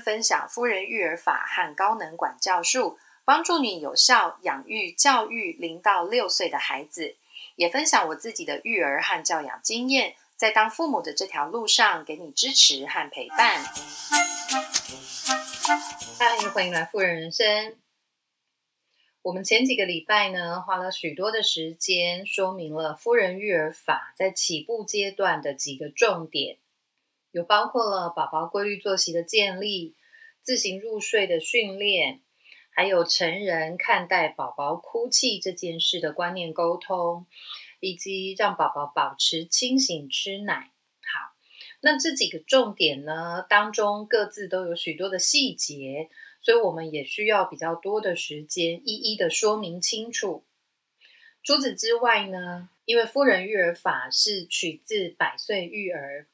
分享夫人育儿法和高能管教术，帮助你有效养育教育零到六岁的孩子。也分享我自己的育儿和教养经验，在当父母的这条路上，给你支持和陪伴。嗨，欢迎来富人人生。我们前几个礼拜呢，花了许多的时间，说明了夫人育儿法在起步阶段的几个重点。有包括了宝宝规律作息的建立、自行入睡的训练，还有成人看待宝宝哭泣这件事的观念沟通，以及让宝宝保持清醒吃奶。好，那这几个重点呢，当中各自都有许多的细节，所以我们也需要比较多的时间一一的说明清楚。除此之外呢，因为夫人育儿法是取自百岁育儿。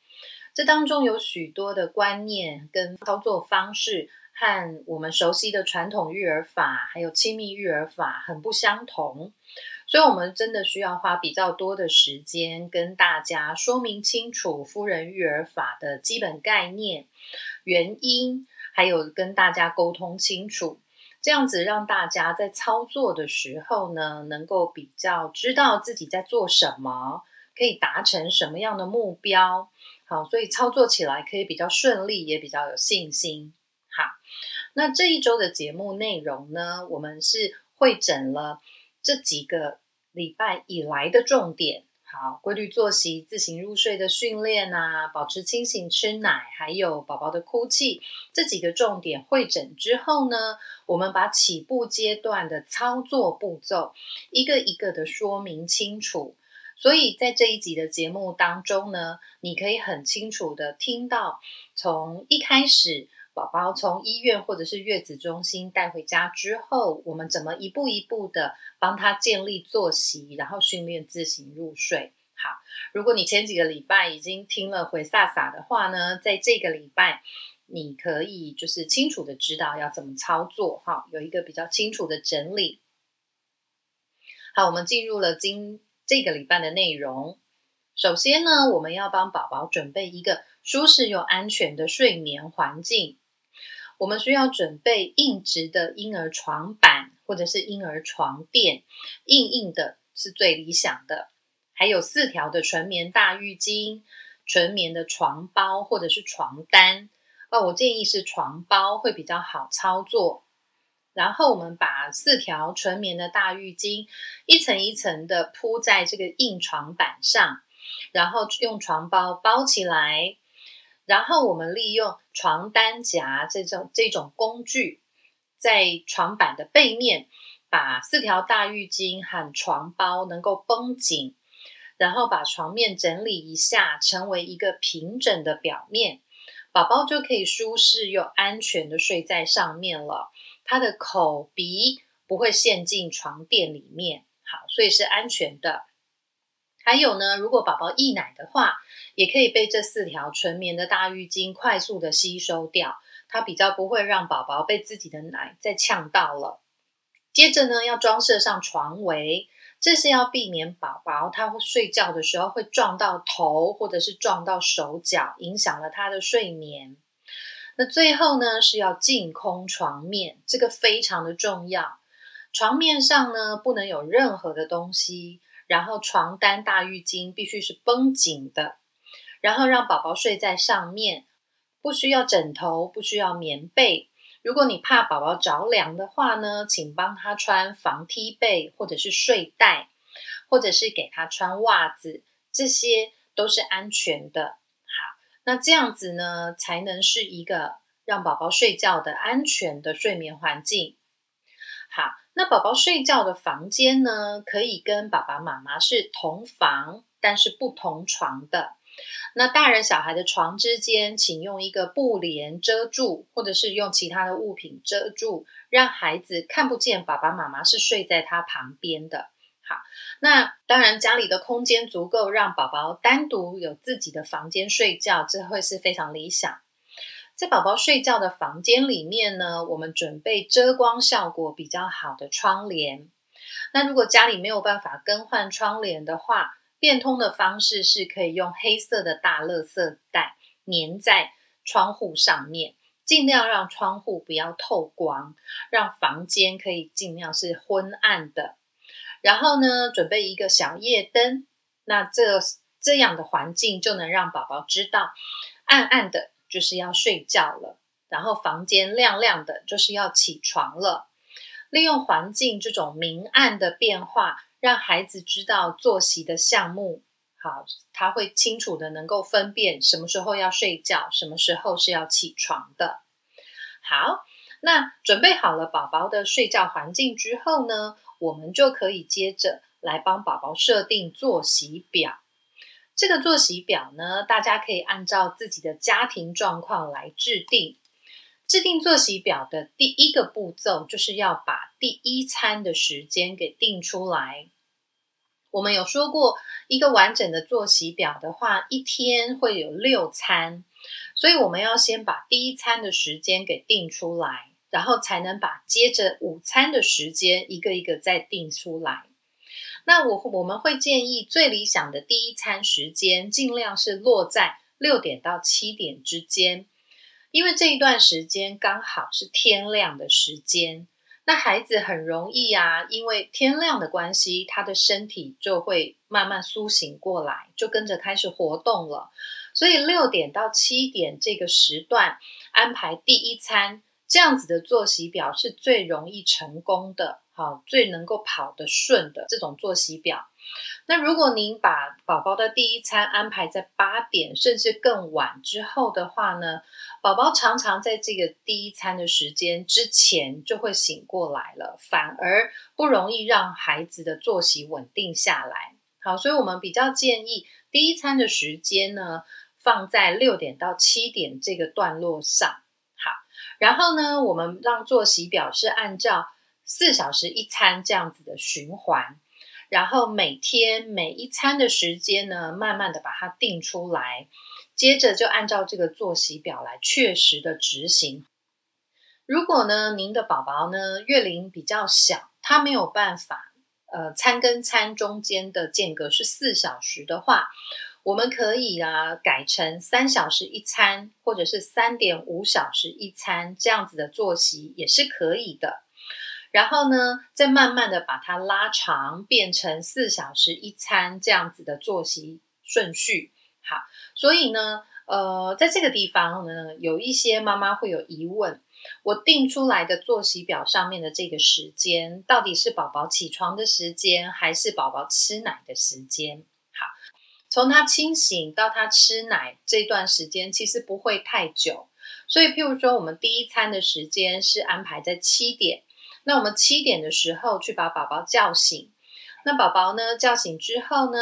这当中有许多的观念跟操作方式，和我们熟悉的传统育儿法还有亲密育儿法很不相同，所以我们真的需要花比较多的时间跟大家说明清楚夫人育儿法的基本概念、原因，还有跟大家沟通清楚，这样子让大家在操作的时候呢，能够比较知道自己在做什么，可以达成什么样的目标。好，所以操作起来可以比较顺利，也比较有信心。好，那这一周的节目内容呢，我们是会诊了这几个礼拜以来的重点。好，规律作息、自行入睡的训练啊，保持清醒吃奶，还有宝宝的哭泣这几个重点会诊之后呢，我们把起步阶段的操作步骤一个一个的说明清楚。所以在这一集的节目当中呢，你可以很清楚的听到，从一开始宝宝从医院或者是月子中心带回家之后，我们怎么一步一步的帮他建立作息，然后训练自行入睡。好，如果你前几个礼拜已经听了回飒飒的话呢，在这个礼拜你可以就是清楚的知道要怎么操作，哈，有一个比较清楚的整理。好，我们进入了今。这个礼拜的内容，首先呢，我们要帮宝宝准备一个舒适又安全的睡眠环境。我们需要准备硬直的婴儿床板或者是婴儿床垫，硬硬的是最理想的。还有四条的纯棉大浴巾、纯棉的床包或者是床单。哦，我建议是床包会比较好操作。然后我们把四条纯棉的大浴巾一层一层的铺在这个硬床板上，然后用床包包起来，然后我们利用床单夹这种这种工具，在床板的背面把四条大浴巾和床包能够绷紧，然后把床面整理一下，成为一个平整的表面，宝宝就可以舒适又安全的睡在上面了。他的口鼻不会陷进床垫里面，好，所以是安全的。还有呢，如果宝宝溢奶的话，也可以被这四条纯棉的大浴巾快速的吸收掉，它比较不会让宝宝被自己的奶再呛到了。接着呢，要装设上床围，这是要避免宝宝他睡觉的时候会撞到头或者是撞到手脚，影响了他的睡眠。那最后呢，是要净空床面，这个非常的重要。床面上呢，不能有任何的东西，然后床单、大浴巾必须是绷紧的，然后让宝宝睡在上面，不需要枕头，不需要棉被。如果你怕宝宝着凉的话呢，请帮他穿防踢被或者是睡袋，或者是给他穿袜子，这些都是安全的。那这样子呢，才能是一个让宝宝睡觉的安全的睡眠环境。好，那宝宝睡觉的房间呢，可以跟爸爸妈妈是同房，但是不同床的。那大人小孩的床之间，请用一个布帘遮住，或者是用其他的物品遮住，让孩子看不见爸爸妈妈是睡在他旁边的。好，那当然家里的空间足够让宝宝单独有自己的房间睡觉，这会是非常理想。在宝宝睡觉的房间里面呢，我们准备遮光效果比较好的窗帘。那如果家里没有办法更换窗帘的话，变通的方式是可以用黑色的大垃圾袋粘在窗户上面，尽量让窗户不要透光，让房间可以尽量是昏暗的。然后呢，准备一个小夜灯，那这这样的环境就能让宝宝知道，暗暗的就是要睡觉了，然后房间亮亮的就是要起床了。利用环境这种明暗的变化，让孩子知道作息的项目。好，他会清楚的能够分辨什么时候要睡觉，什么时候是要起床的。好，那准备好了宝宝的睡觉环境之后呢，我们就可以接着来帮宝宝设定作息表。这个作息表呢，大家可以按照自己的家庭状况来制定。制定作息表的第一个步骤，就是要把第一餐的时间给定出来。我们有说过，一个完整的作息表的话，一天会有六餐，所以我们要先把第一餐的时间给定出来，然后才能把接着午餐的时间一个一个再定出来。那我我们会建议最理想的第一餐时间，尽量是落在六点到七点之间，因为这一段时间刚好是天亮的时间。那孩子很容易啊，因为天亮的关系，他的身体就会慢慢苏醒过来，就跟着开始活动了。所以六点到七点这个时段安排第一餐，这样子的作息表是最容易成功的，好，最能够跑得顺的这种作息表。那如果您把宝宝的第一餐安排在八点甚至更晚之后的话呢，宝宝常常在这个第一餐的时间之前就会醒过来了，反而不容易让孩子的作息稳定下来。好，所以我们比较建议第一餐的时间呢放在六点到七点这个段落上。然后呢，我们让作息表是按照四小时一餐这样子的循环。然后每天每一餐的时间呢，慢慢的把它定出来，接着就按照这个作息表来确实的执行。如果呢，您的宝宝呢月龄比较小，他没有办法，呃，餐跟餐中间的间隔是四小时的话，我们可以啊改成三小时一餐，或者是三点五小时一餐这样子的作息也是可以的。然后呢，再慢慢的把它拉长，变成四小时一餐这样子的作息顺序。好，所以呢，呃，在这个地方呢，有一些妈妈会有疑问：我定出来的作息表上面的这个时间，到底是宝宝起床的时间，还是宝宝吃奶的时间？从他清醒到他吃奶这段时间，其实不会太久。所以，譬如说，我们第一餐的时间是安排在七点。那我们七点的时候去把宝宝叫醒，那宝宝呢叫醒之后呢，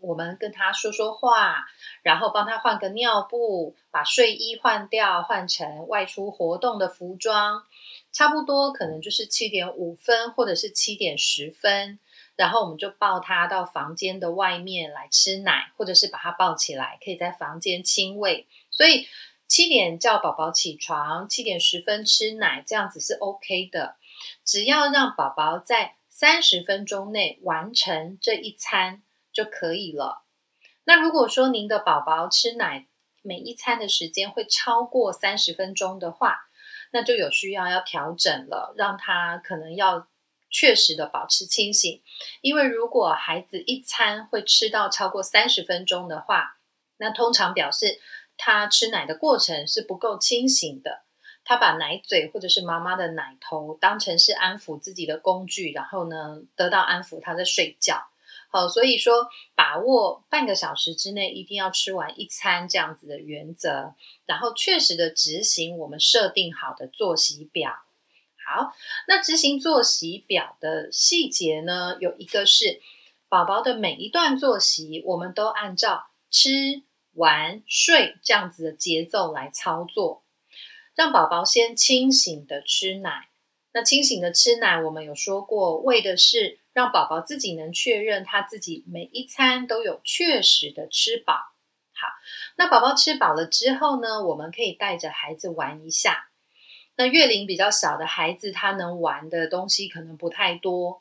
我们跟他说说话，然后帮他换个尿布，把睡衣换掉，换成外出活动的服装，差不多可能就是七点五分或者是七点十分，然后我们就抱他到房间的外面来吃奶，或者是把他抱起来，可以在房间亲喂。所以七点叫宝宝起床，七点十分吃奶，这样子是 OK 的。只要让宝宝在三十分钟内完成这一餐就可以了。那如果说您的宝宝吃奶每一餐的时间会超过三十分钟的话，那就有需要要调整了，让他可能要确实的保持清醒。因为如果孩子一餐会吃到超过三十分钟的话，那通常表示他吃奶的过程是不够清醒的。他把奶嘴或者是妈妈的奶头当成是安抚自己的工具，然后呢得到安抚，他在睡觉。好，所以说把握半个小时之内一定要吃完一餐这样子的原则，然后确实的执行我们设定好的作息表。好，那执行作息表的细节呢，有一个是宝宝的每一段作息，我们都按照吃、玩、睡这样子的节奏来操作。让宝宝先清醒的吃奶，那清醒的吃奶，我们有说过，为的是让宝宝自己能确认他自己每一餐都有确实的吃饱。好，那宝宝吃饱了之后呢，我们可以带着孩子玩一下。那月龄比较小的孩子，他能玩的东西可能不太多，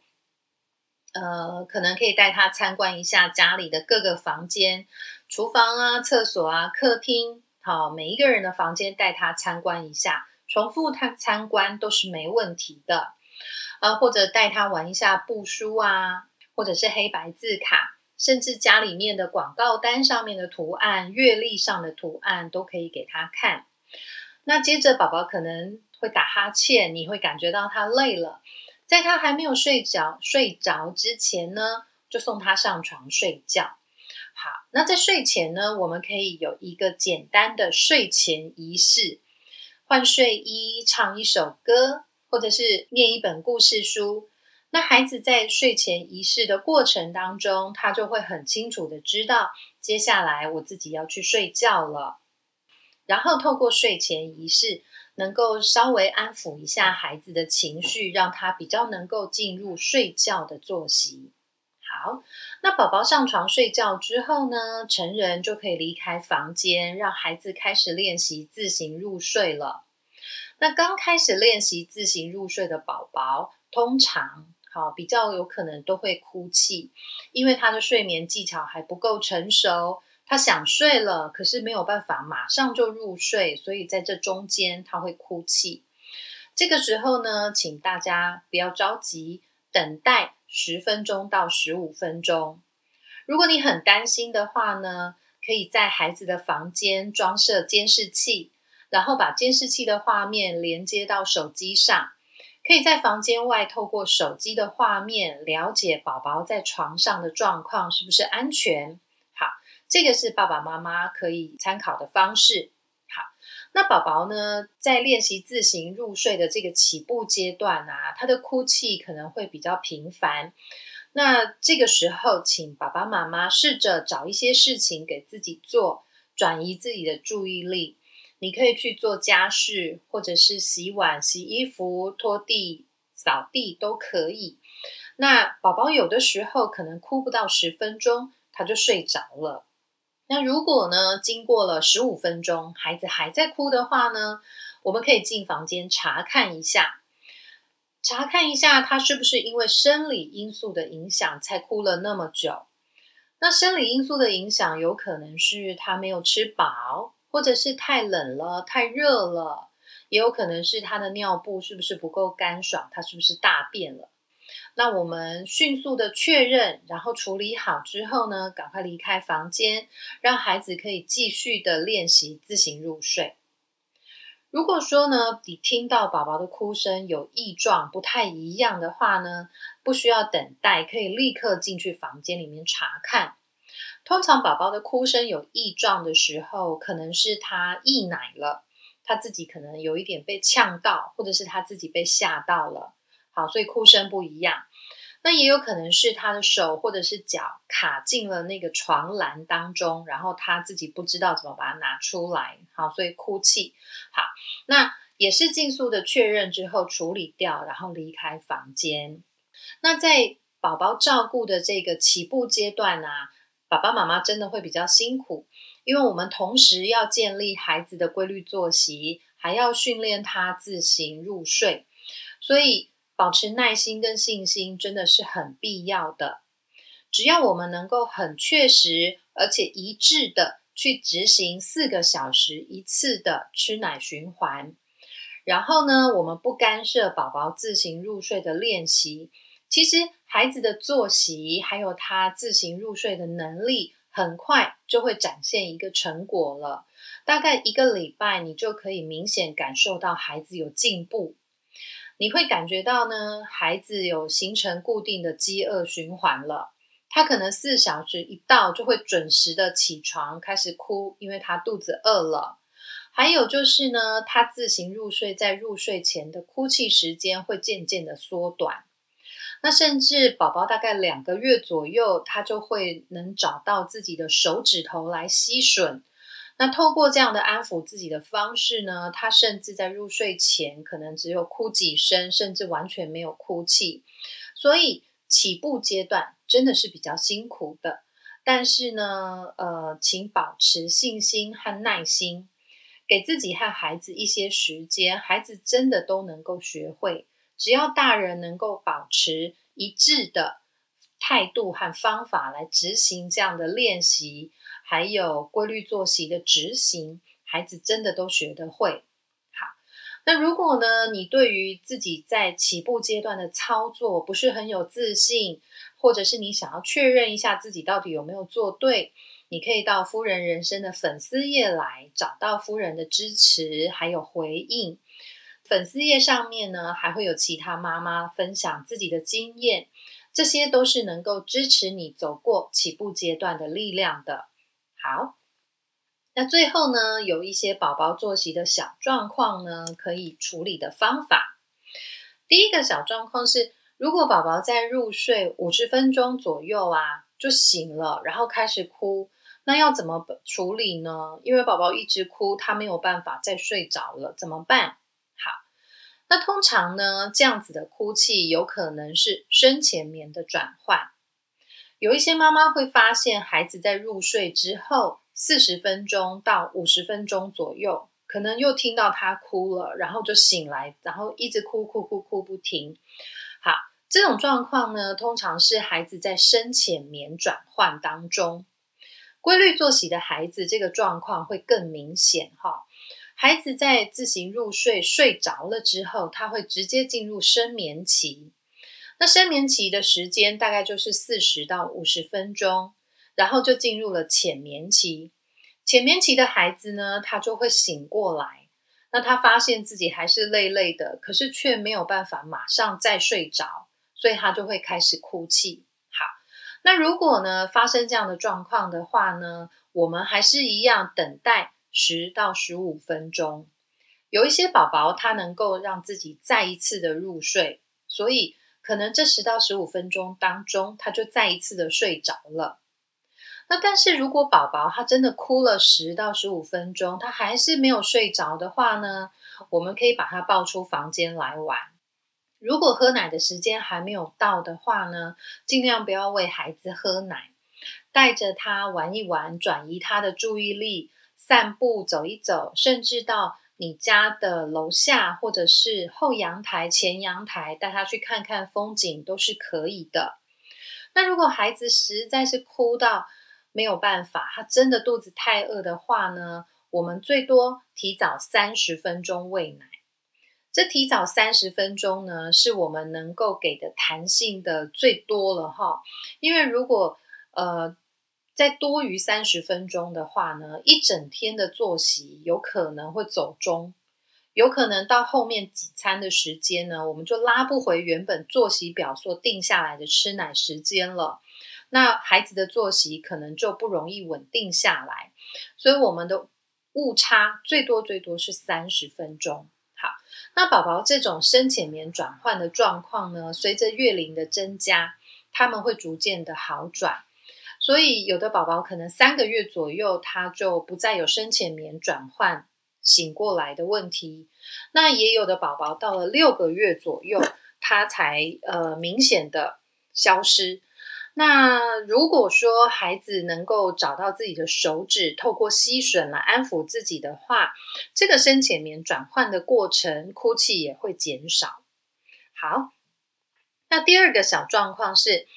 呃，可能可以带他参观一下家里的各个房间，厨房啊、厕所啊、客厅。好，每一个人的房间带他参观一下，重复他参观都是没问题的。啊，或者带他玩一下布书啊，或者是黑白字卡，甚至家里面的广告单上面的图案、月历上的图案都可以给他看。那接着宝宝可能会打哈欠，你会感觉到他累了，在他还没有睡着睡着之前呢，就送他上床睡觉。好，那在睡前呢，我们可以有一个简单的睡前仪式，换睡衣，唱一首歌，或者是念一本故事书。那孩子在睡前仪式的过程当中，他就会很清楚的知道，接下来我自己要去睡觉了。然后透过睡前仪式，能够稍微安抚一下孩子的情绪，让他比较能够进入睡觉的作息。好，那宝宝上床睡觉之后呢，成人就可以离开房间，让孩子开始练习自行入睡了。那刚开始练习自行入睡的宝宝，通常好比较有可能都会哭泣，因为他的睡眠技巧还不够成熟，他想睡了，可是没有办法马上就入睡，所以在这中间他会哭泣。这个时候呢，请大家不要着急，等待。十分钟到十五分钟。如果你很担心的话呢，可以在孩子的房间装设监视器，然后把监视器的画面连接到手机上，可以在房间外透过手机的画面了解宝宝在床上的状况是不是安全。这个是爸爸妈妈可以参考的方式。好那宝宝呢，在练习自行入睡的这个起步阶段啊，他的哭泣可能会比较频繁。那这个时候，请爸爸妈妈试着找一些事情给自己做，转移自己的注意力。你可以去做家事，或者是洗碗、洗衣服、拖地、扫地都可以。那宝宝有的时候可能哭不到十分钟，他就睡着了。那如果呢，经过了十五分钟，孩子还在哭的话呢，我们可以进房间查看一下，查看一下他是不是因为生理因素的影响才哭了那么久。那生理因素的影响有可能是他没有吃饱，或者是太冷了、太热了，也有可能是他的尿布是不是不够干爽，他是不是大便了。那我们迅速的确认，然后处理好之后呢，赶快离开房间，让孩子可以继续的练习自行入睡。如果说呢，你听到宝宝的哭声有异状，不太一样的话呢，不需要等待，可以立刻进去房间里面查看。通常宝宝的哭声有异状的时候，可能是他溢奶了，他自己可能有一点被呛到，或者是他自己被吓到了。好，所以哭声不一样。那也有可能是他的手或者是脚卡进了那个床栏当中，然后他自己不知道怎么把它拿出来。好，所以哭泣。好，那也是尽速的确认之后处理掉，然后离开房间。那在宝宝照顾的这个起步阶段啊，爸爸妈妈真的会比较辛苦，因为我们同时要建立孩子的规律作息，还要训练他自行入睡，所以。保持耐心跟信心真的是很必要的。只要我们能够很确实而且一致的去执行四个小时一次的吃奶循环，然后呢，我们不干涉宝宝自行入睡的练习，其实孩子的作息还有他自行入睡的能力，很快就会展现一个成果了。大概一个礼拜，你就可以明显感受到孩子有进步。你会感觉到呢，孩子有形成固定的饥饿循环了。他可能四小时一到就会准时的起床，开始哭，因为他肚子饿了。还有就是呢，他自行入睡，在入睡前的哭泣时间会渐渐的缩短。那甚至宝宝大概两个月左右，他就会能找到自己的手指头来吸吮。那透过这样的安抚自己的方式呢，他甚至在入睡前可能只有哭几声，甚至完全没有哭泣。所以起步阶段真的是比较辛苦的。但是呢，呃，请保持信心和耐心，给自己和孩子一些时间，孩子真的都能够学会。只要大人能够保持一致的态度和方法来执行这样的练习。还有规律作息的执行，孩子真的都学得会。好，那如果呢，你对于自己在起步阶段的操作不是很有自信，或者是你想要确认一下自己到底有没有做对，你可以到夫人人生的粉丝页来找到夫人的支持还有回应。粉丝页上面呢，还会有其他妈妈分享自己的经验，这些都是能够支持你走过起步阶段的力量的。好，那最后呢，有一些宝宝作息的小状况呢，可以处理的方法。第一个小状况是，如果宝宝在入睡五十分钟左右啊，就醒了，然后开始哭，那要怎么处理呢？因为宝宝一直哭，他没有办法再睡着了，怎么办？好那通常呢，这样子的哭泣有可能是深浅眠的转换。有一些妈妈会发现，孩子在入睡之后四十分钟到五十分钟左右，可能又听到他哭了，然后就醒来，然后一直哭哭哭哭不停。好，这种状况呢，通常是孩子在深浅眠转换当中，规律作息的孩子，这个状况会更明显哈。孩子在自行入睡睡着了之后，他会直接进入深眠期。那深眠期的时间大概就是四十到五十分钟，然后就进入了浅眠期。浅眠期的孩子呢，他就会醒过来。那他发现自己还是累累的，可是却没有办法马上再睡着，所以他就会开始哭泣。好，那如果呢发生这样的状况的话呢，我们还是一样等待。十到十五分钟，有一些宝宝他能够让自己再一次的入睡，所以可能这十到十五分钟当中，他就再一次的睡着了。那但是如果宝宝他真的哭了十到十五分钟，他还是没有睡着的话呢，我们可以把他抱出房间来玩。如果喝奶的时间还没有到的话呢，尽量不要喂孩子喝奶，带着他玩一玩，转移他的注意力。散步走一走，甚至到你家的楼下或者是后阳台、前阳台，带他去看看风景都是可以的。那如果孩子实在是哭到没有办法，他真的肚子太饿的话呢，我们最多提早三十分钟喂奶。这提早三十分钟呢，是我们能够给的弹性的最多了哈。因为如果呃。在多于三十分钟的话呢，一整天的作息有可能会走中，有可能到后面几餐的时间呢，我们就拉不回原本作息表所定下来的吃奶时间了。那孩子的作息可能就不容易稳定下来，所以我们的误差最多最多是三十分钟。好，那宝宝这种深浅眠转换的状况呢，随着月龄的增加，他们会逐渐的好转。所以，有的宝宝可能三个月左右，他就不再有深浅眠转换醒过来的问题。那也有的宝宝到了六个月左右，他才呃明显的消失。那如果说孩子能够找到自己的手指，透过吸吮来安抚自己的话，这个深浅眠转换的过程，哭泣也会减少。好，那第二个小状况是。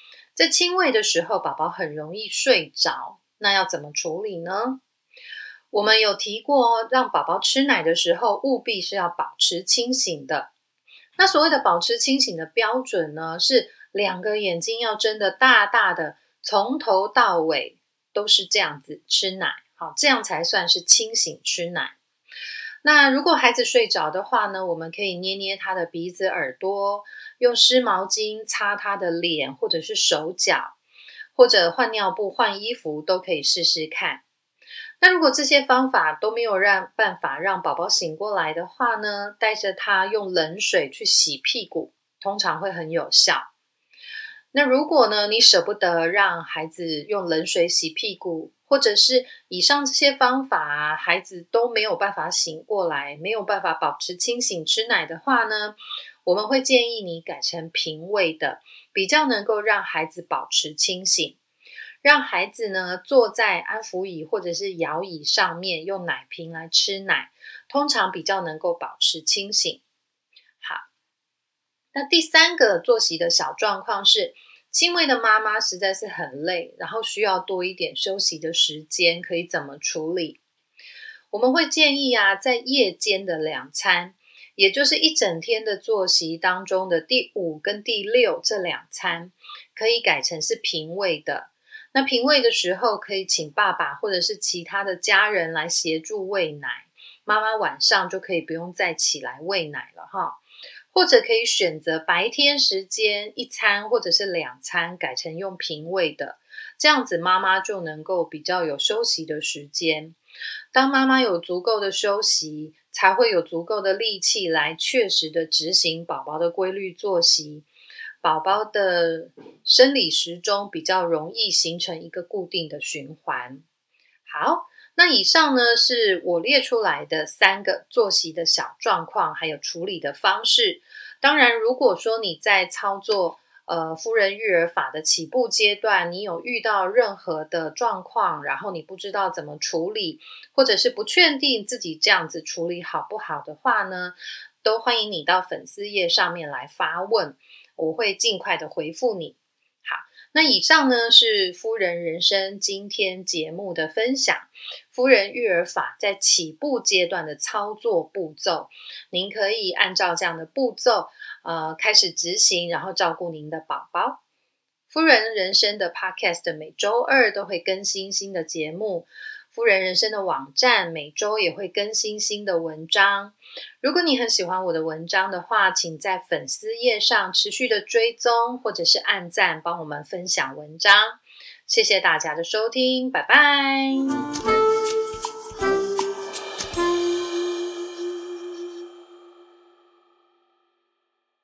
在亲喂的时候，宝宝很容易睡着，那要怎么处理呢？我们有提过，让宝宝吃奶的时候，务必是要保持清醒的。那所谓的保持清醒的标准呢，是两个眼睛要睁得大大的，从头到尾都是这样子吃奶，好，这样才算是清醒吃奶。那如果孩子睡着的话呢，我们可以捏捏他的鼻子、耳朵，用湿毛巾擦他的脸或者是手脚，或者换尿布、换衣服都可以试试看。那如果这些方法都没有让办法让宝宝醒过来的话呢，带着他用冷水去洗屁股，通常会很有效。那如果呢，你舍不得让孩子用冷水洗屁股？或者是以上这些方法，孩子都没有办法醒过来，没有办法保持清醒吃奶的话呢，我们会建议你改成平喂的，比较能够让孩子保持清醒，让孩子呢坐在安抚椅或者是摇椅上面，用奶瓶来吃奶，通常比较能够保持清醒。好，那第三个作息的小状况是。轻微的妈妈实在是很累，然后需要多一点休息的时间，可以怎么处理？我们会建议啊，在夜间的两餐，也就是一整天的作息当中的第五跟第六这两餐，可以改成是平胃的。那平胃的时候，可以请爸爸或者是其他的家人来协助喂奶，妈妈晚上就可以不用再起来喂奶了哈。或者可以选择白天时间一餐或者是两餐改成用平喂的，这样子妈妈就能够比较有休息的时间。当妈妈有足够的休息，才会有足够的力气来确实的执行宝宝的规律作息，宝宝的生理时钟比较容易形成一个固定的循环。好。那以上呢是我列出来的三个作息的小状况，还有处理的方式。当然，如果说你在操作呃夫人育儿法的起步阶段，你有遇到任何的状况，然后你不知道怎么处理，或者是不确定自己这样子处理好不好的话呢，都欢迎你到粉丝页上面来发问，我会尽快的回复你。那以上呢是夫人人生今天节目的分享，夫人育儿法在起步阶段的操作步骤，您可以按照这样的步骤，呃，开始执行，然后照顾您的宝宝。夫人人生的 Podcast 每周二都会更新新的节目。夫人人生的网站每周也会更新新的文章。如果你很喜欢我的文章的话，请在粉丝页上持续的追踪，或者是按赞，帮我们分享文章。谢谢大家的收听，拜拜。